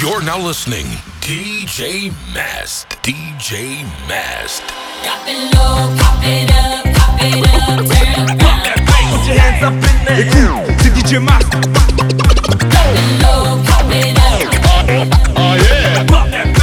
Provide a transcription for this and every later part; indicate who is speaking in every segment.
Speaker 1: You're now listening DJ Mast. DJ Mast.
Speaker 2: Cop it low, pop it up, pop it up, turn around.
Speaker 3: Put your hands up in the air to get your
Speaker 2: mask. Cop it low, pop it up.
Speaker 4: Oh yeah.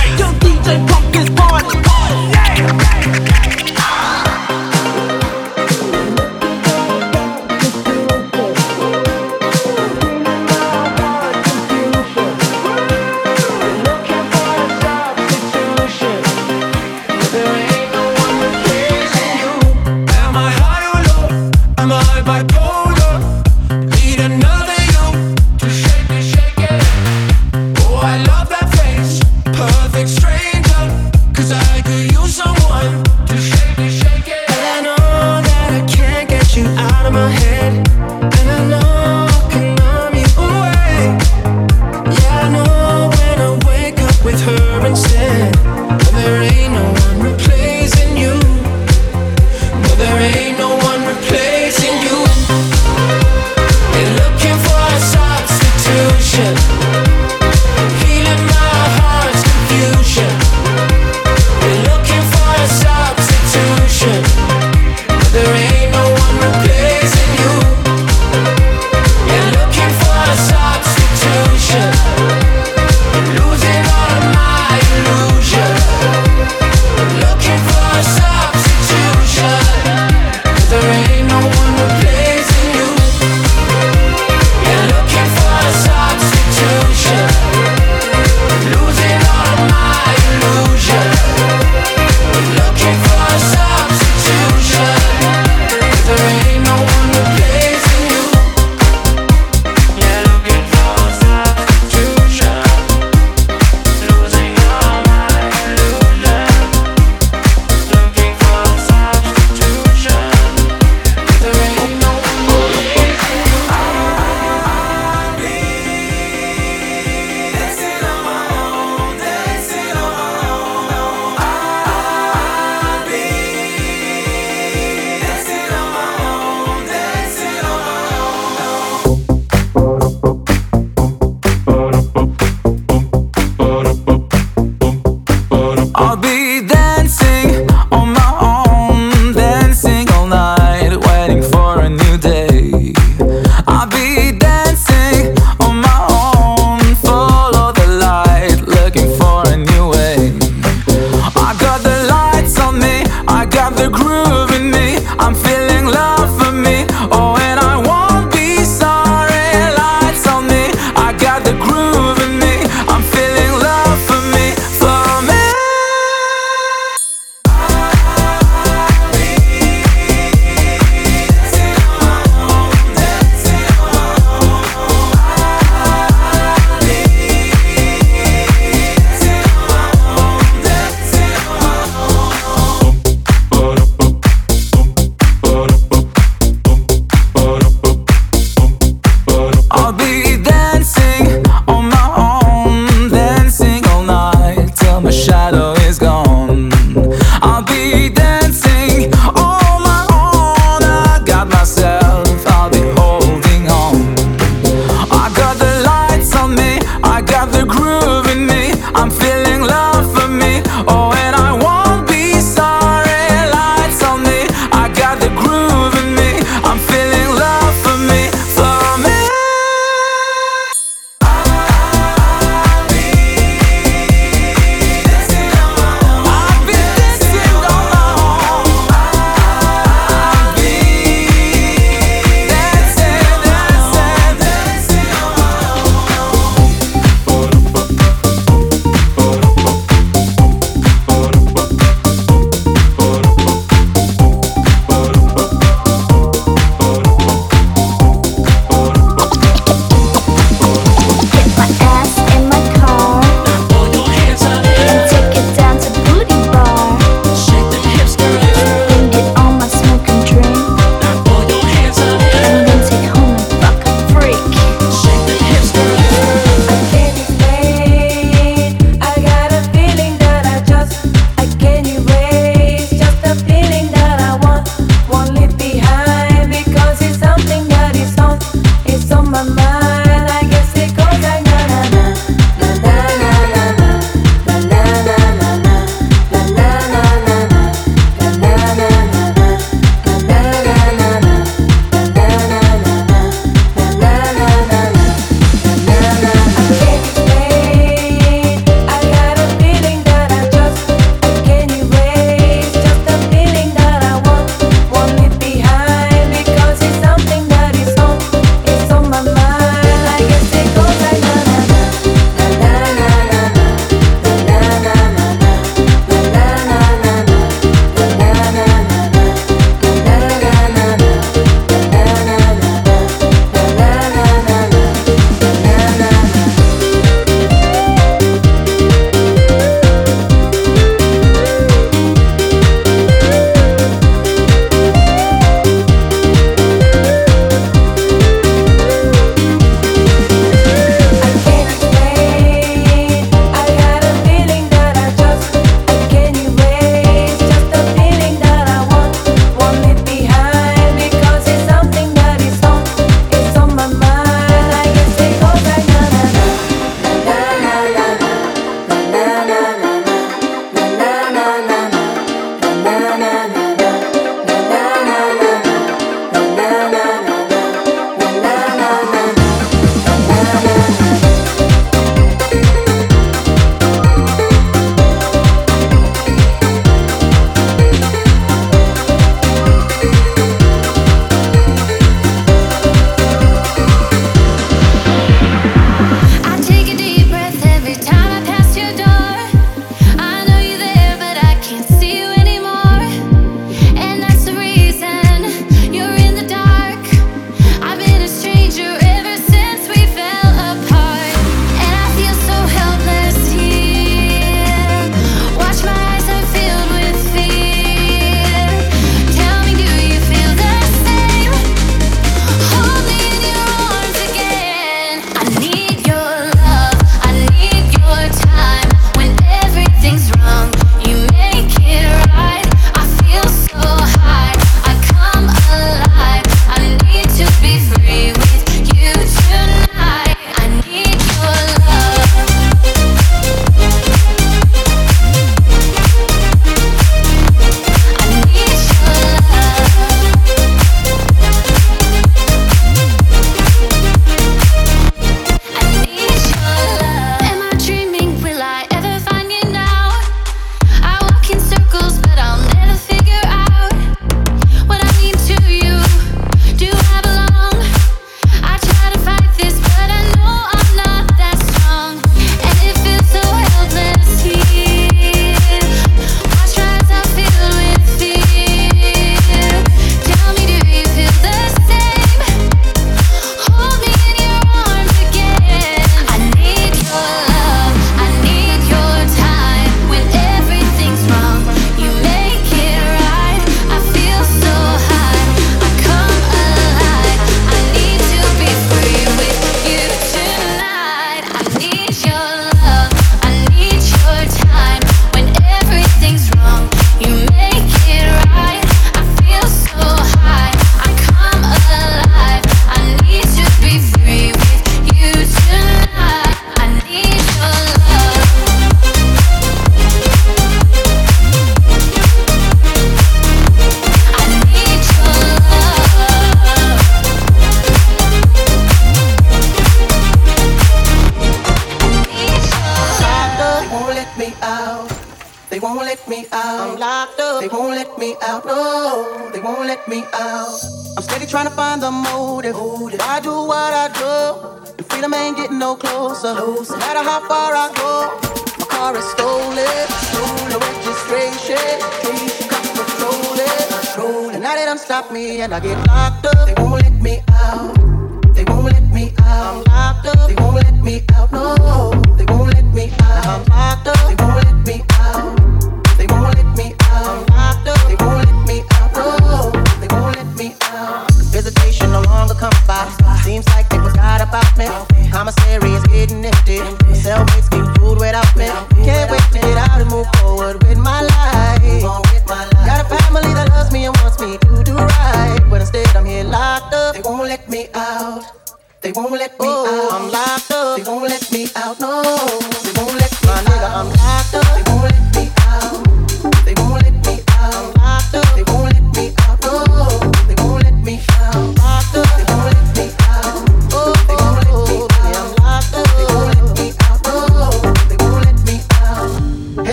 Speaker 5: They won't let me out.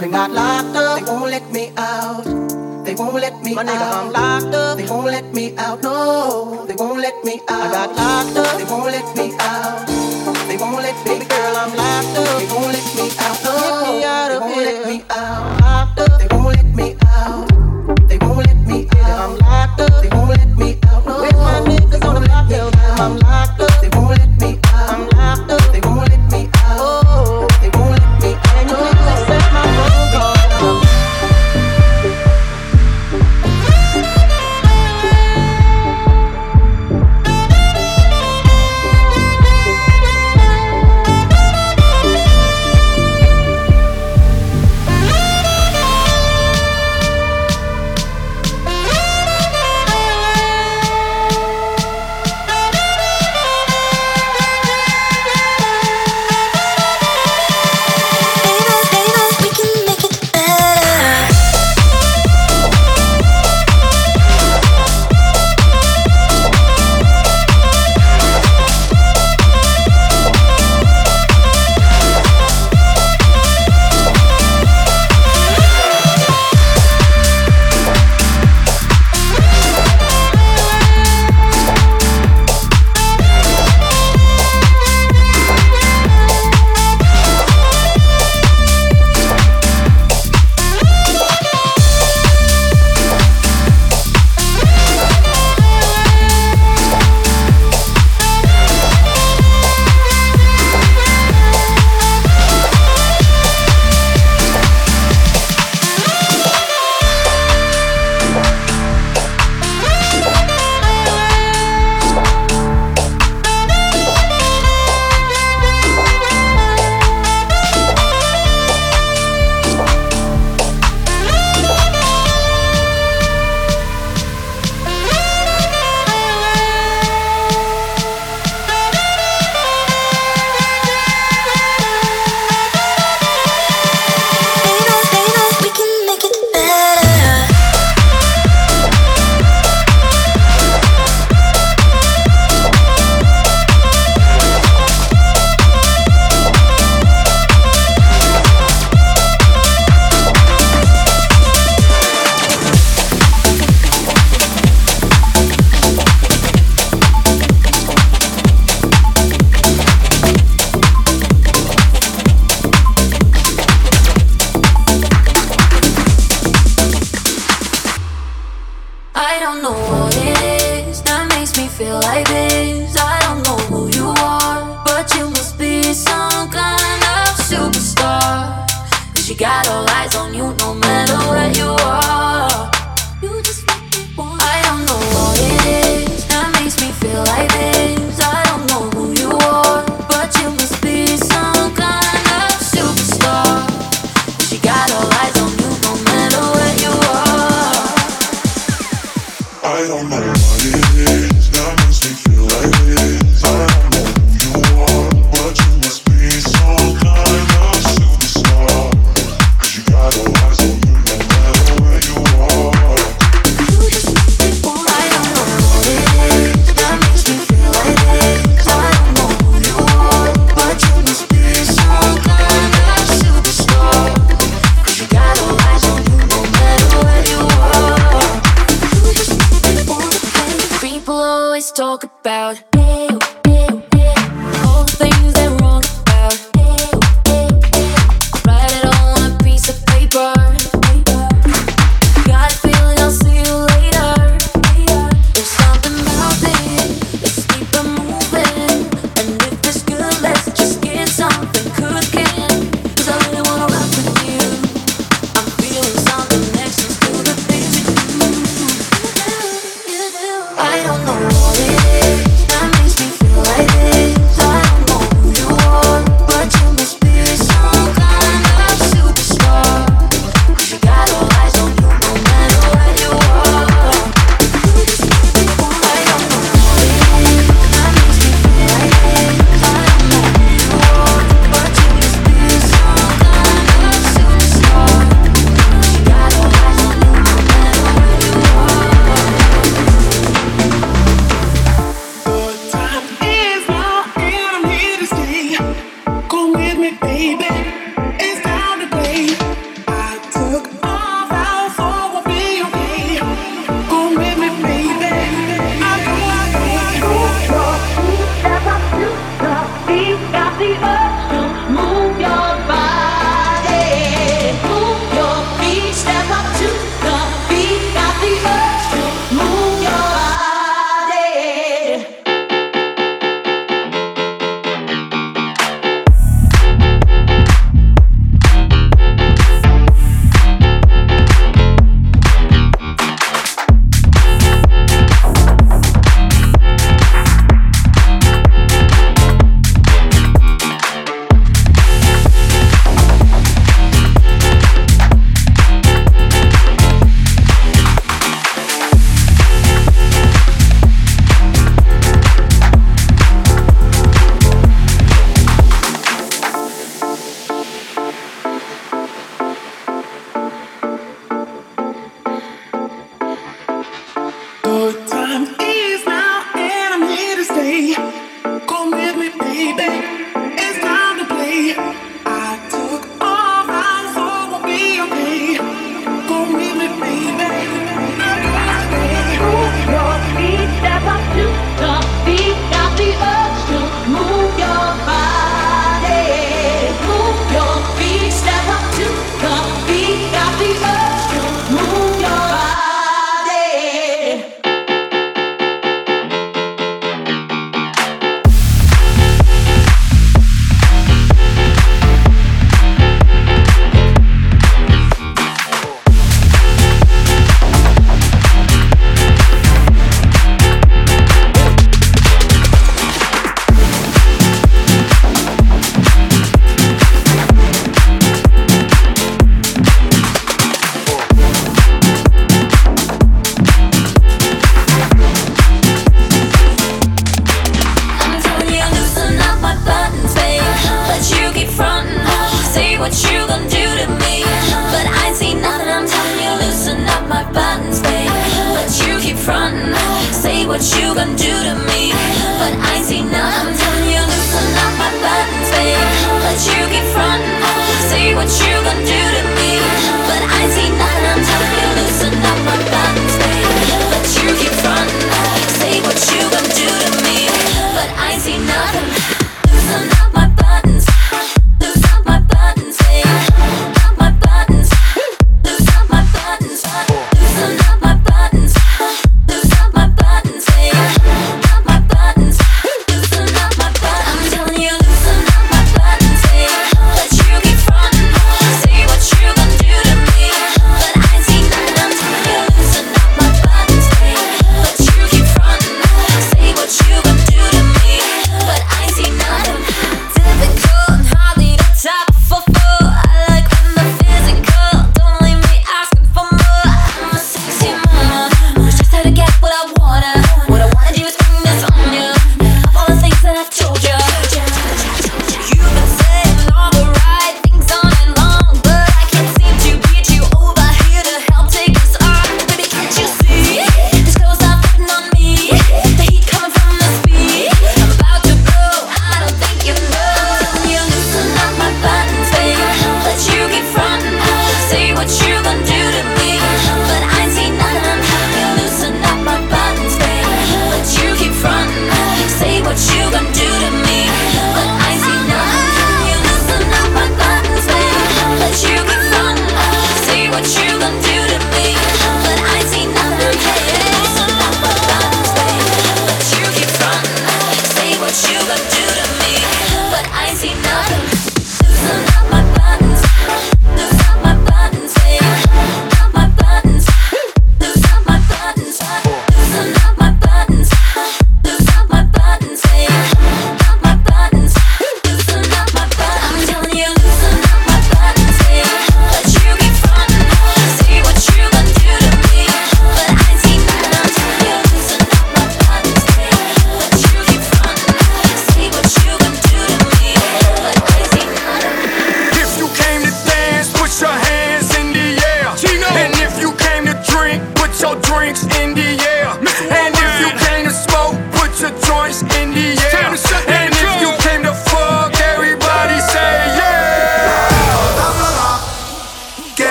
Speaker 5: down and got locked up. They won't let me out. They won't let me My out. My nigga, locked up.
Speaker 6: what you gonna do to me. But I see nothing. I'm telling you, loosen up my buttons, babe. But you keep frontin'. Say what you gonna do.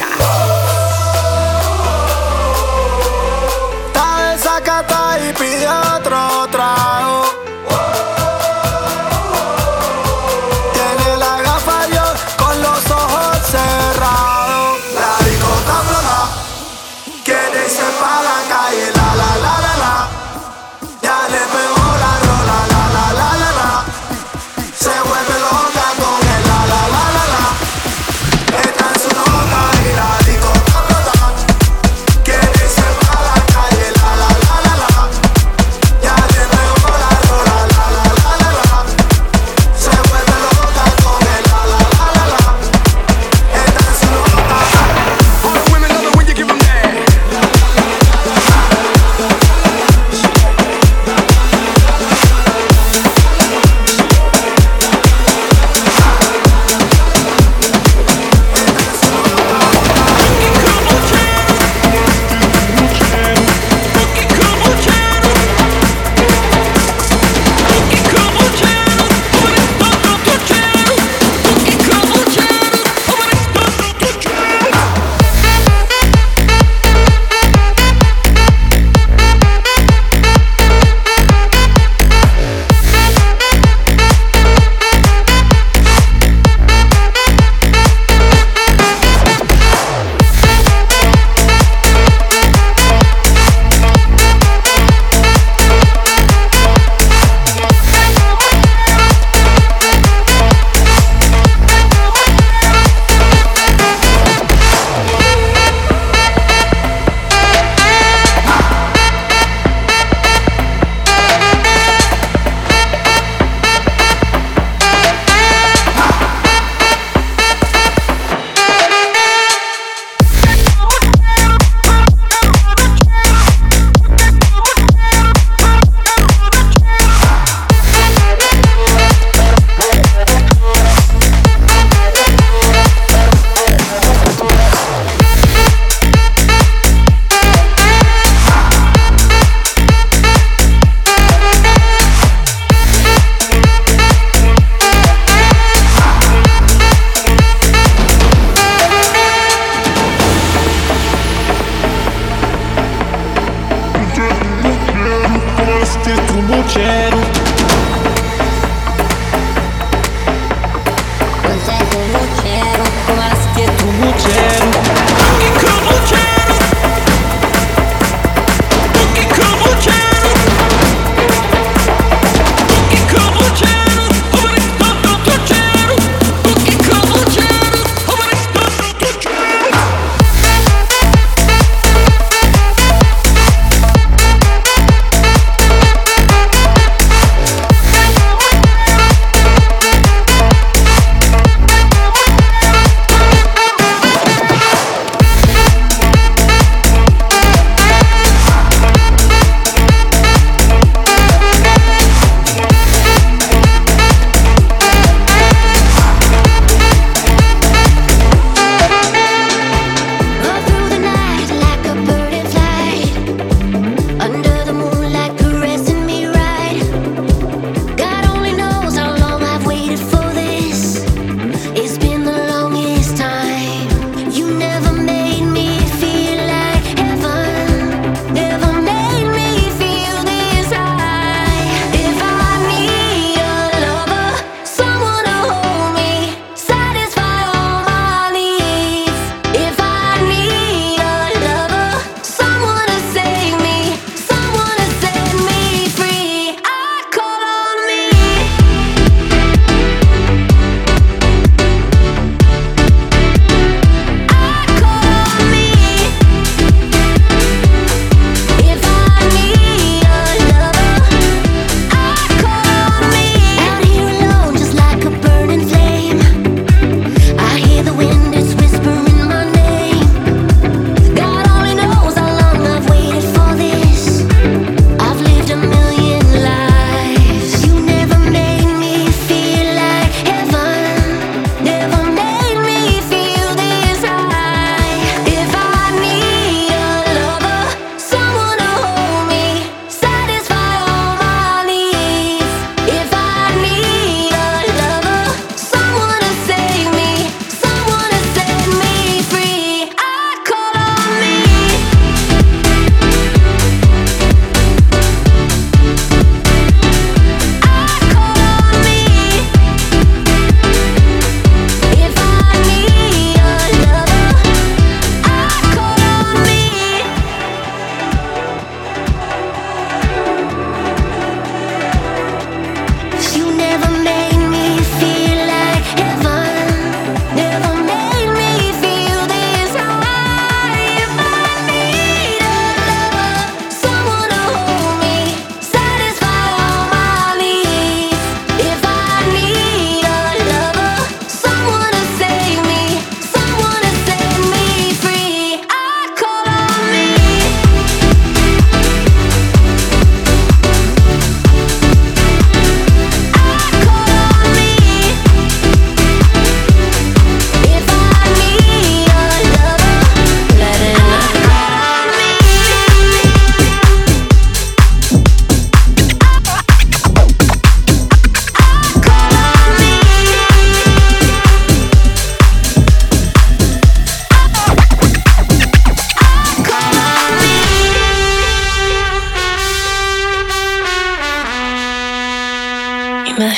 Speaker 7: Oh.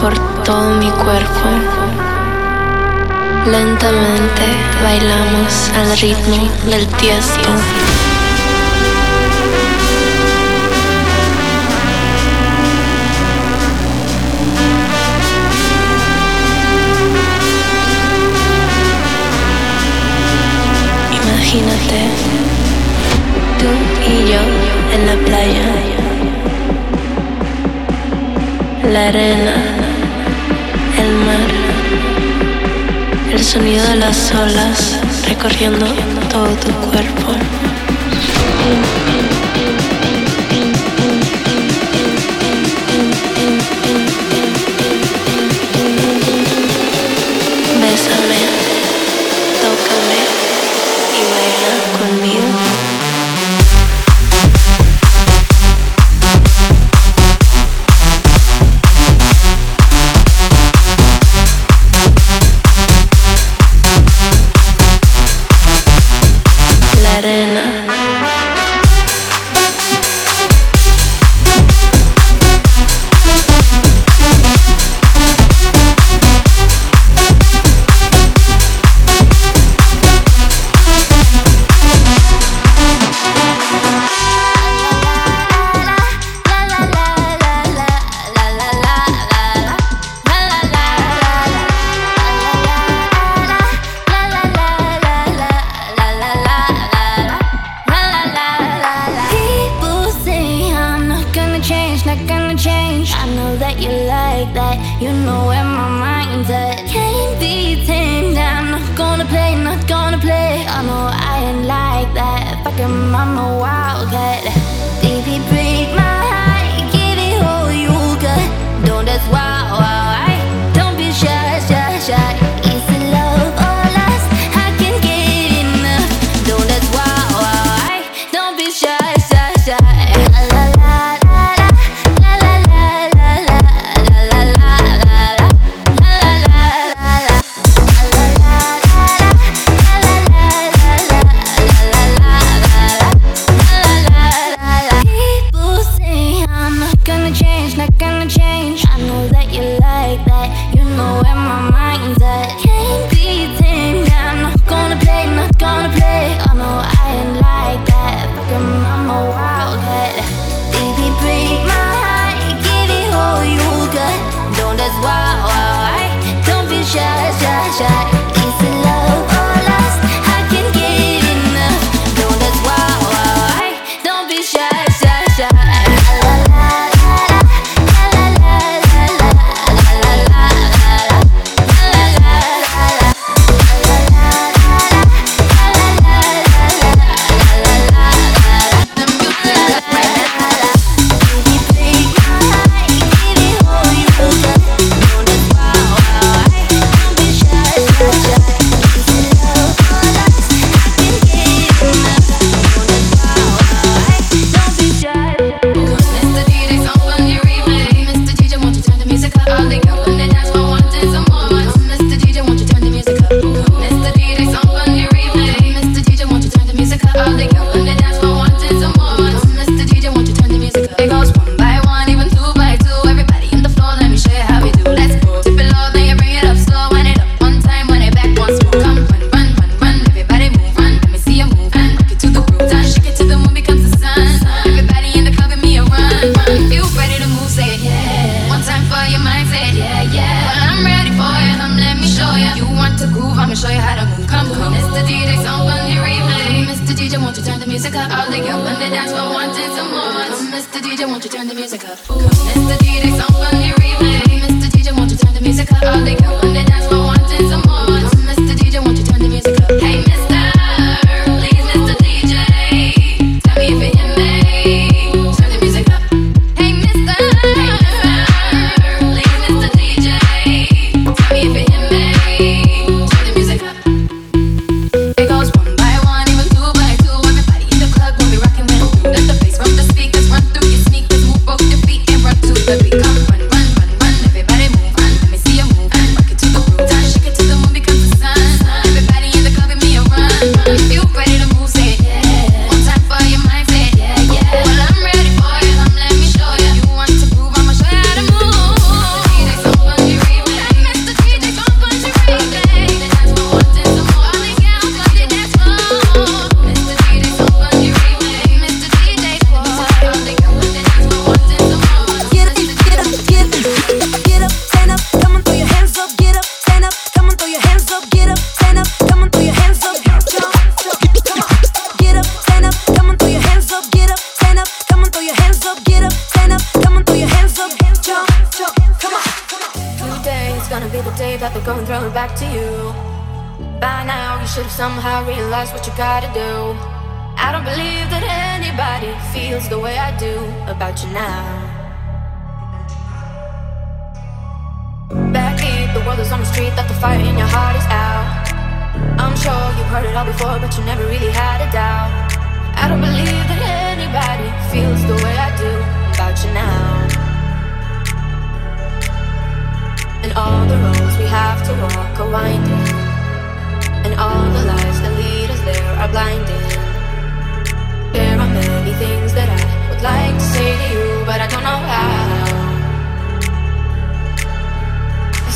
Speaker 6: Por todo mi cuerpo. Lentamente bailamos al ritmo del tiesto. Imagínate, tú y yo en la playa la arena, el mar, el sonido de las olas recorriendo todo tu cuerpo.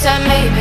Speaker 8: Said maybe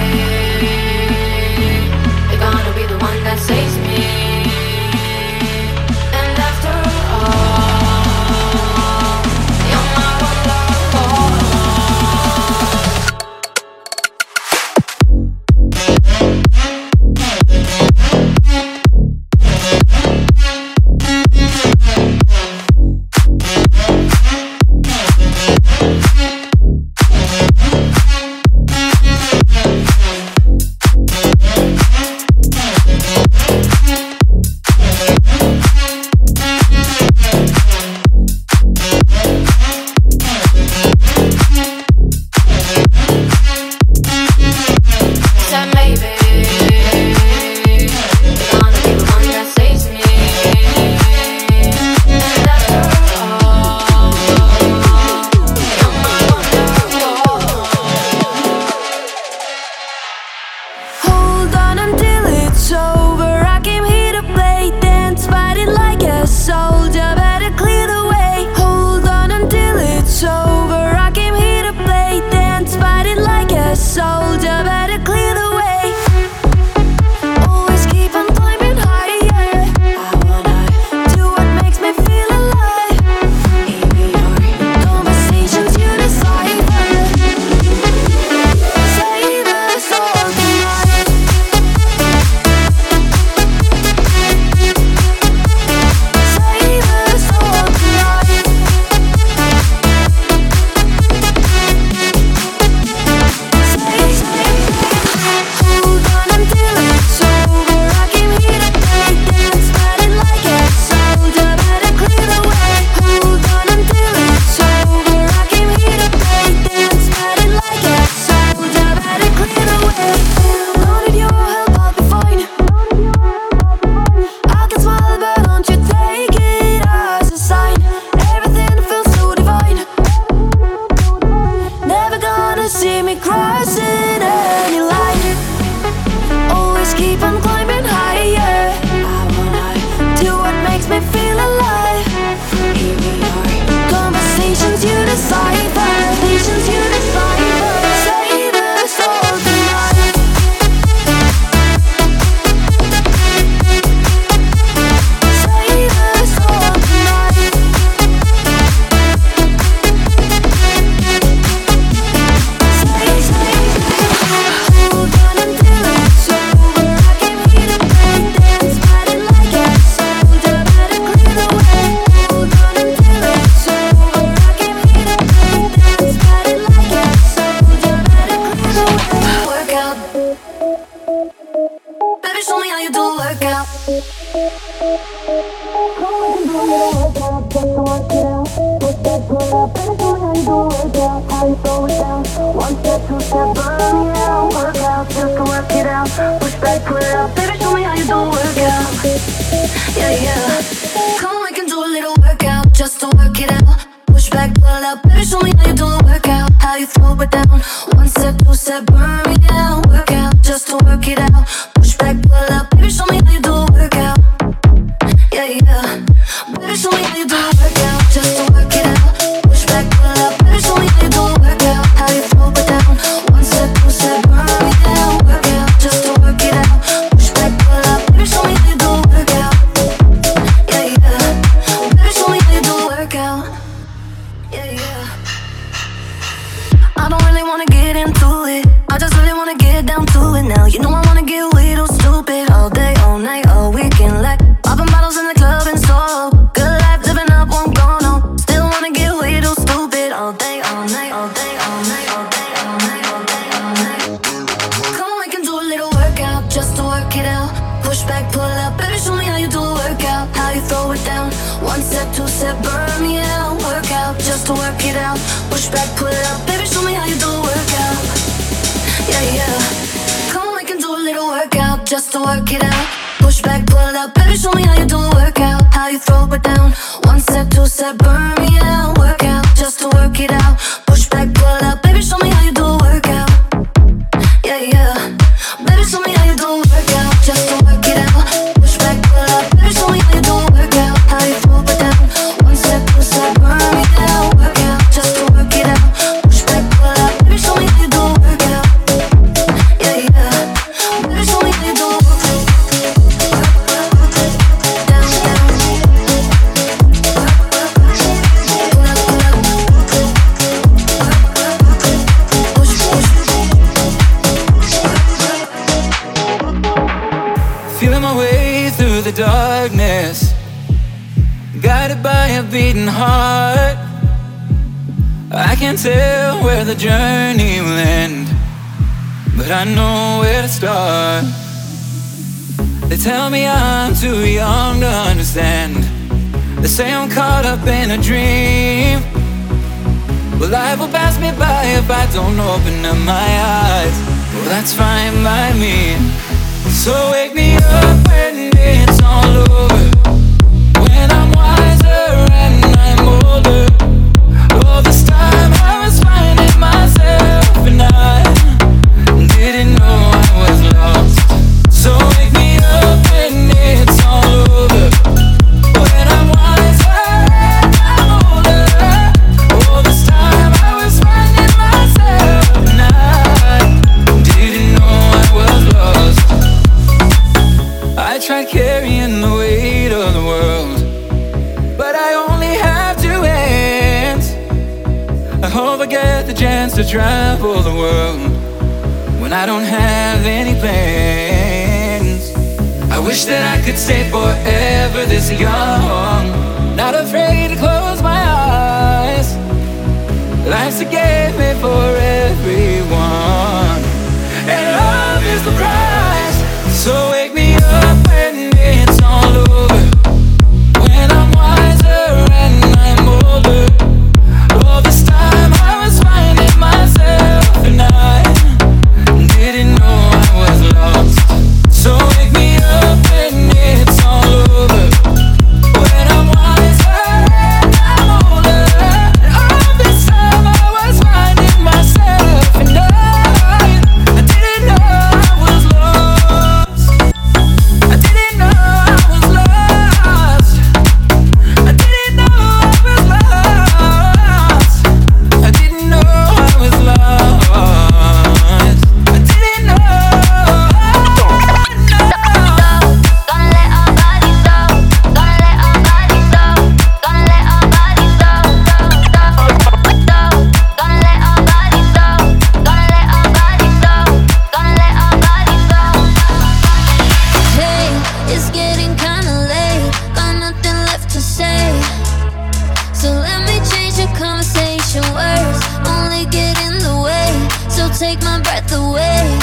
Speaker 9: work it out. I know
Speaker 10: where to start. They tell me I'm too young to understand. They say I'm caught up in a dream. Well, life will pass me by if I don't open up my eyes. Well, that's fine by me. So wake
Speaker 9: take my breath away.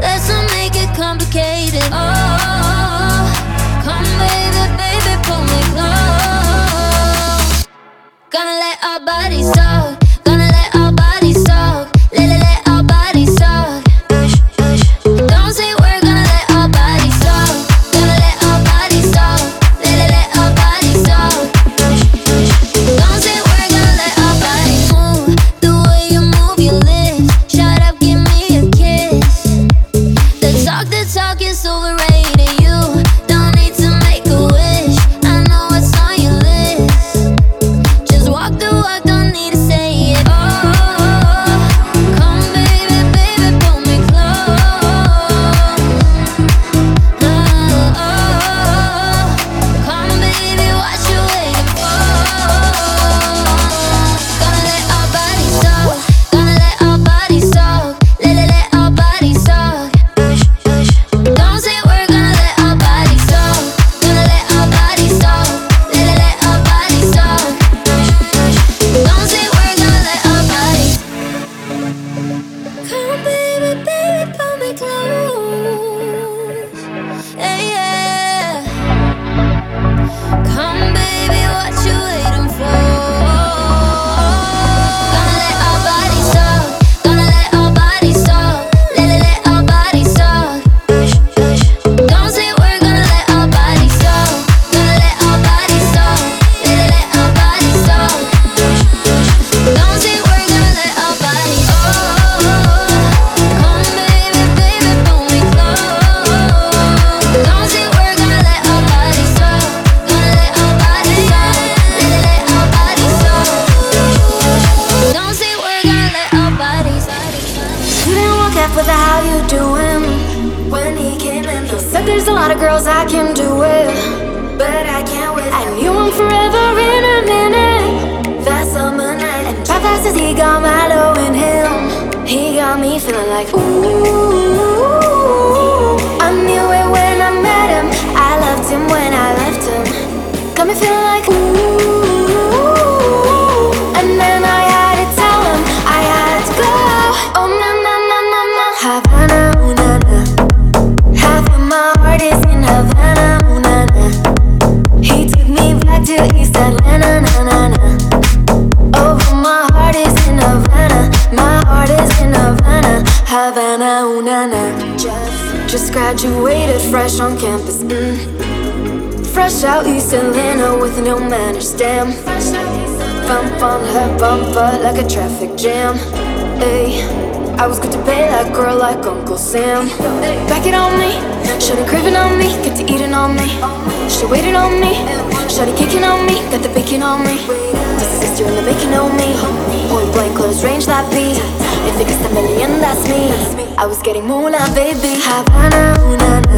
Speaker 9: Let's not make it complicated. Oh, come baby, baby, pull me close. Gonna
Speaker 6: let our bodies talk.
Speaker 9: Southeast Atlanta with no manners, damn. Bump on her bumper like a traffic jam. Hey, I was good to pay that girl like Uncle Sam. Back it on me, shawty craving on me, get to eating on me. She waiting on me, shawty kicking on me, got the bacon on me. This is sister in the making on me. Point blank, close range, that beat. If it gets a million, that's me. I was getting more baby. Havana, ooh.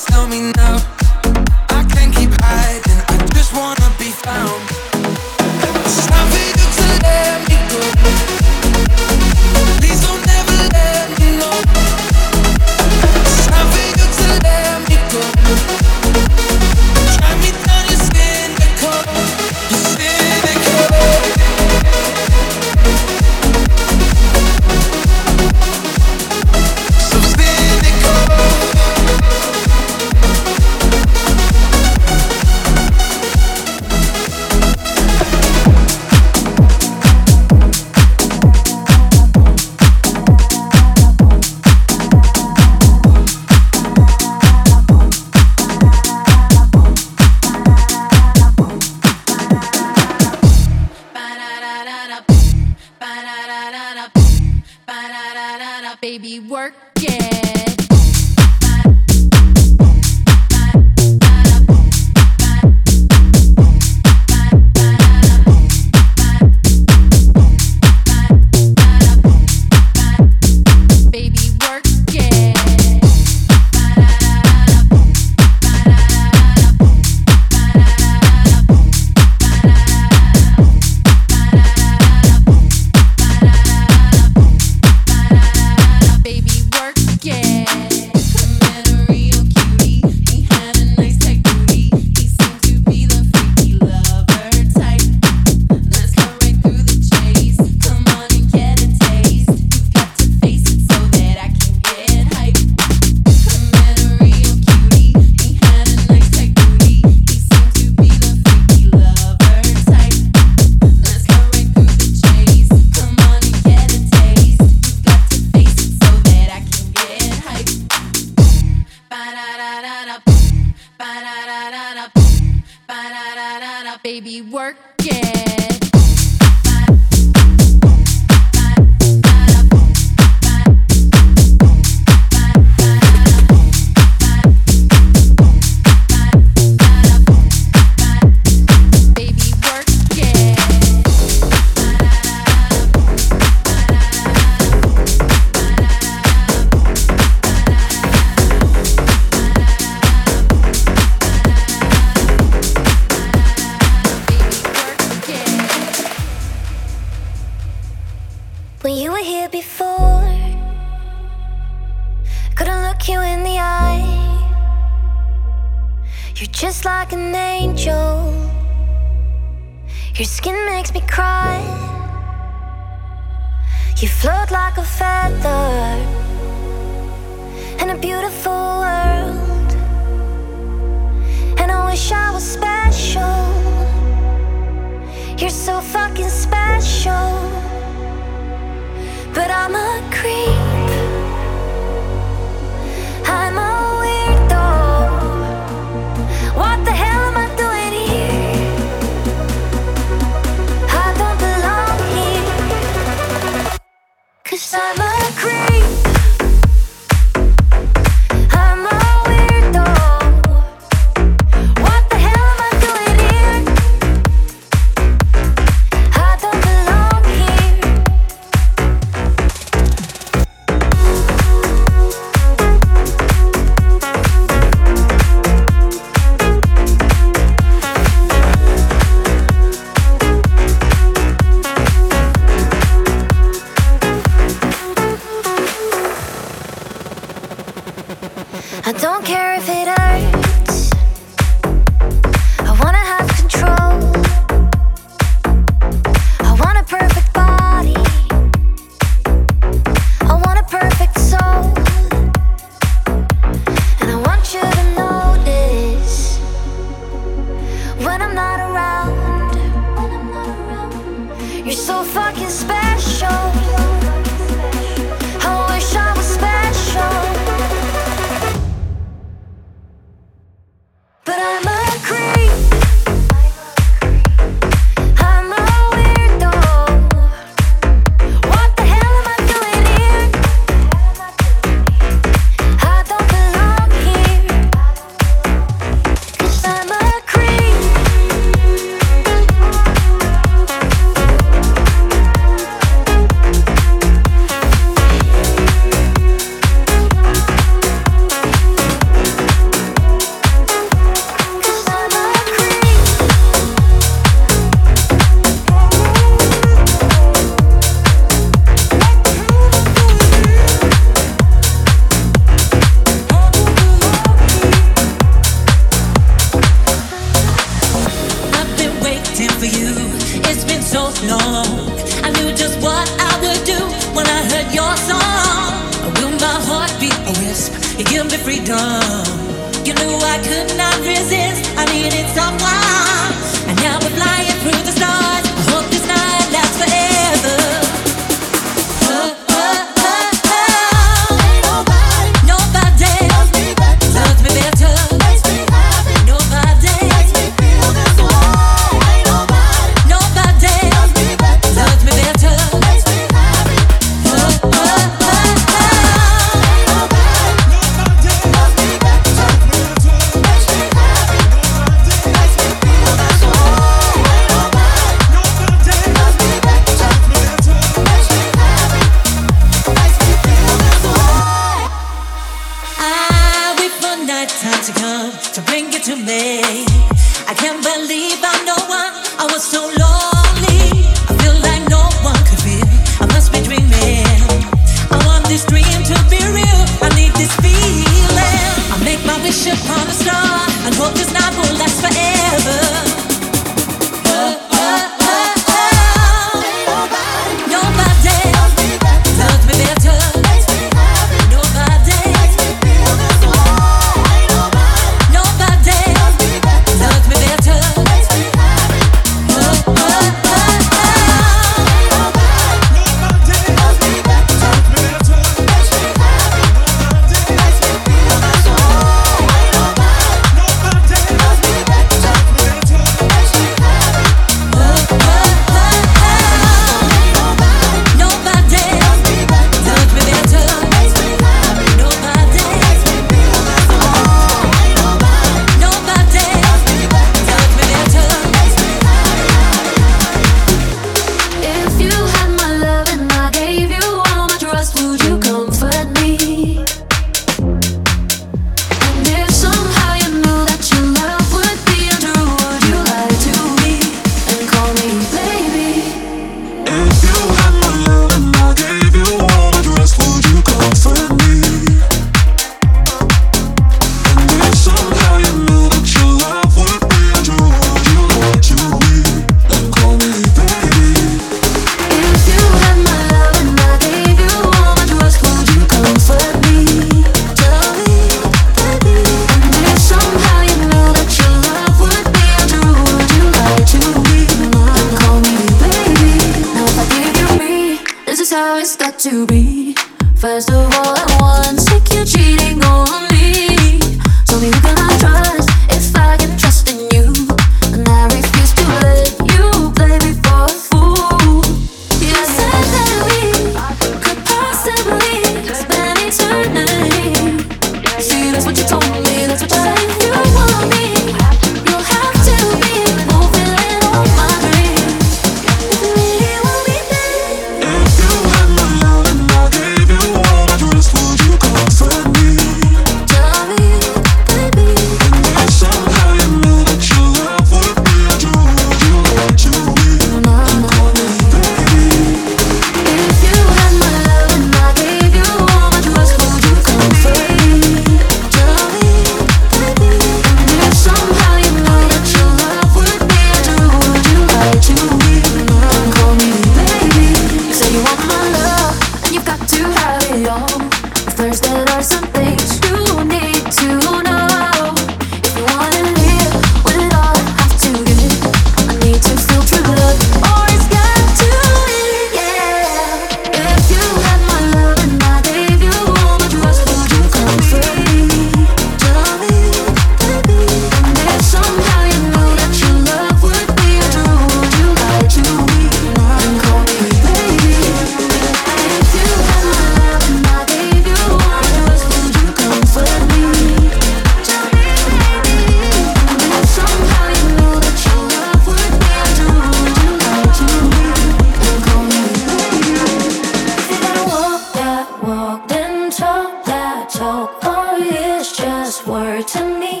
Speaker 9: nearer to me.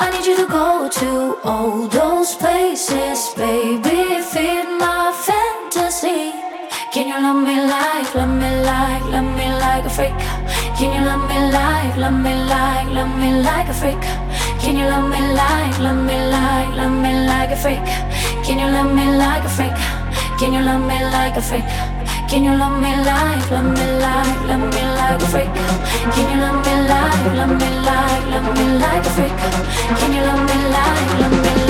Speaker 4: I need you to go to
Speaker 6: all those places, baby. Feed my fantasy. Can you love me like, love me like, love me like a freak? Can you love me like, love me like, love me like a freak? Can you love me like, love me like, love me like a freak? Can you love me like a freak? Can you love me like a freak? Can you love me like, love me like, love me like a freak? Can you love me like, love me like, love me like a freak? Can you love me like, love me like?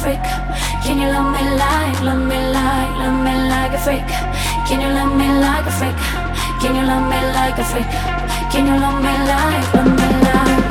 Speaker 6: freak? Can you love me like, love me like, love me like a freak? Can you love me like a freak? Can you love me like a freak? Can you love me like, love me like?